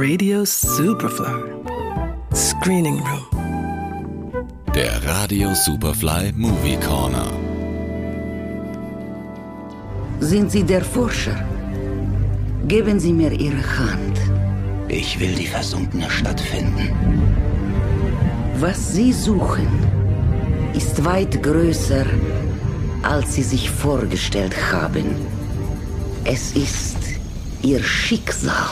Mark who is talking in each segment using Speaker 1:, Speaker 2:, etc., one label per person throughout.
Speaker 1: Radio Superfly. Screening Room.
Speaker 2: Der Radio Superfly Movie Corner.
Speaker 3: Sind Sie der Forscher? Geben Sie mir Ihre Hand.
Speaker 4: Ich will die versunkene Stadt finden.
Speaker 3: Was Sie suchen, ist weit größer, als Sie sich vorgestellt haben. Es ist Ihr Schicksal.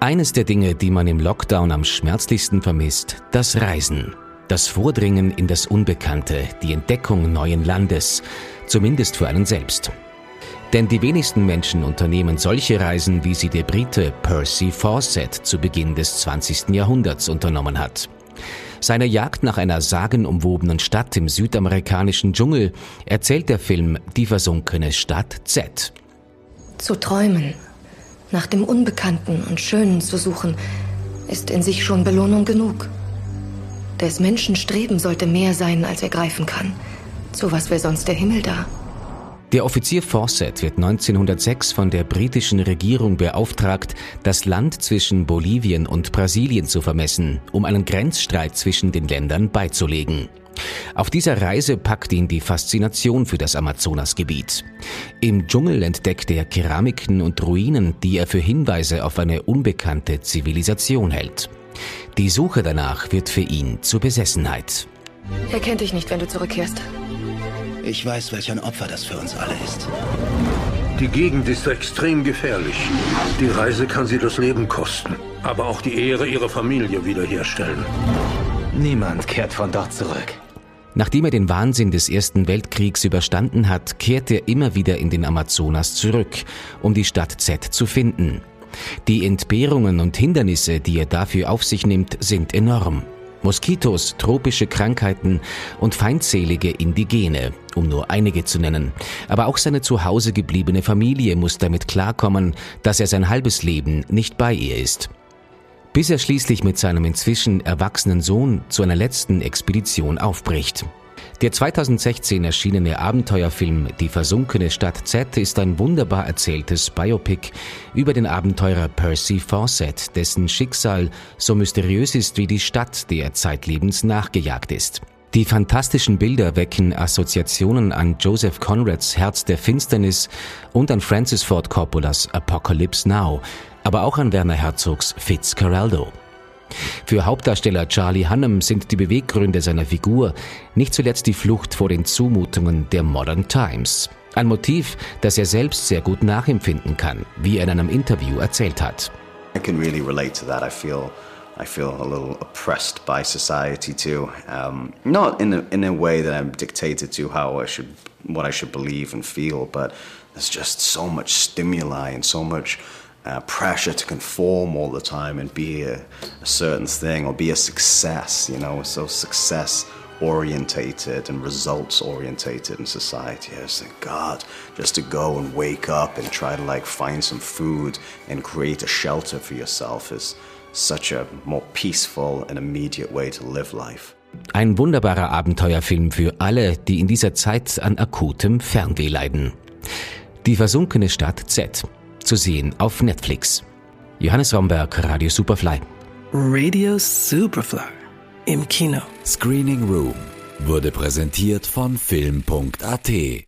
Speaker 5: Eines der Dinge, die man im Lockdown am schmerzlichsten vermisst, das Reisen. Das Vordringen in das Unbekannte, die Entdeckung neuen Landes, zumindest für einen selbst. Denn die wenigsten Menschen unternehmen solche Reisen, wie sie der Brite Percy Fawcett zu Beginn des 20. Jahrhunderts unternommen hat. Seiner Jagd nach einer sagenumwobenen Stadt im südamerikanischen Dschungel erzählt der Film Die versunkene Stadt Z.
Speaker 6: Zu träumen, nach dem Unbekannten und Schönen zu suchen, ist in sich schon Belohnung genug. Des Menschen Streben sollte mehr sein, als er greifen kann. Zu was wäre sonst der Himmel da?
Speaker 5: Der Offizier Fawcett wird 1906 von der britischen Regierung beauftragt, das Land zwischen Bolivien und Brasilien zu vermessen, um einen Grenzstreit zwischen den Ländern beizulegen. Auf dieser Reise packt ihn die Faszination für das Amazonasgebiet. Im Dschungel entdeckt er Keramiken und Ruinen, die er für Hinweise auf eine unbekannte Zivilisation hält. Die Suche danach wird für ihn zur Besessenheit.
Speaker 6: Er kennt dich nicht, wenn du zurückkehrst.
Speaker 4: Ich weiß, welch ein Opfer das für uns alle ist.
Speaker 7: Die Gegend ist extrem gefährlich. Die Reise kann sie das Leben kosten, aber auch die Ehre ihrer Familie wiederherstellen.
Speaker 8: Niemand kehrt von dort zurück.
Speaker 5: Nachdem er den Wahnsinn des Ersten Weltkriegs überstanden hat, kehrt er immer wieder in den Amazonas zurück, um die Stadt Z zu finden. Die Entbehrungen und Hindernisse, die er dafür auf sich nimmt, sind enorm. Moskitos, tropische Krankheiten und feindselige Indigene, um nur einige zu nennen. Aber auch seine zu Hause gebliebene Familie muss damit klarkommen, dass er sein halbes Leben nicht bei ihr ist. Bis er schließlich mit seinem inzwischen erwachsenen Sohn zu einer letzten Expedition aufbricht. Der 2016 erschienene Abenteuerfilm Die versunkene Stadt Z ist ein wunderbar erzähltes Biopic über den Abenteurer Percy Fawcett, dessen Schicksal so mysteriös ist wie die Stadt, der er zeitlebens nachgejagt ist. Die fantastischen Bilder wecken Assoziationen an Joseph Conrads Herz der Finsternis und an Francis Ford Coppolas Apocalypse Now, aber auch an Werner Herzogs Fitzcarraldo. Für Hauptdarsteller Charlie Hunnam sind die Beweggründe seiner Figur nicht zuletzt die Flucht vor den Zumutungen der Modern Times. Ein Motiv, das er selbst sehr gut nachempfinden kann, wie er in einem Interview erzählt hat.
Speaker 9: I can really relate to that. I feel I feel a little oppressed by society too. Um, not in a, in a way that I'm dictated to how I should what I should believe and feel, but there's just so much stimuli and so much uh, pressure to conform all the time and be a, a, certain thing or be a success. You know, so success orientated and results orientated in society. I was like, God, just to go and wake up and try to like find some food and create a shelter for yourself is such a more peaceful and immediate way to live life.
Speaker 5: Ein wunderbarer Abenteuerfilm für alle, die in dieser Zeit an akutem Fernweh leiden. Die versunkene Stadt Z zu sehen auf Netflix. Johannes Romberg, Radio Superfly.
Speaker 1: Radio Superfly im Kino.
Speaker 2: Screening Room wurde präsentiert von Film.at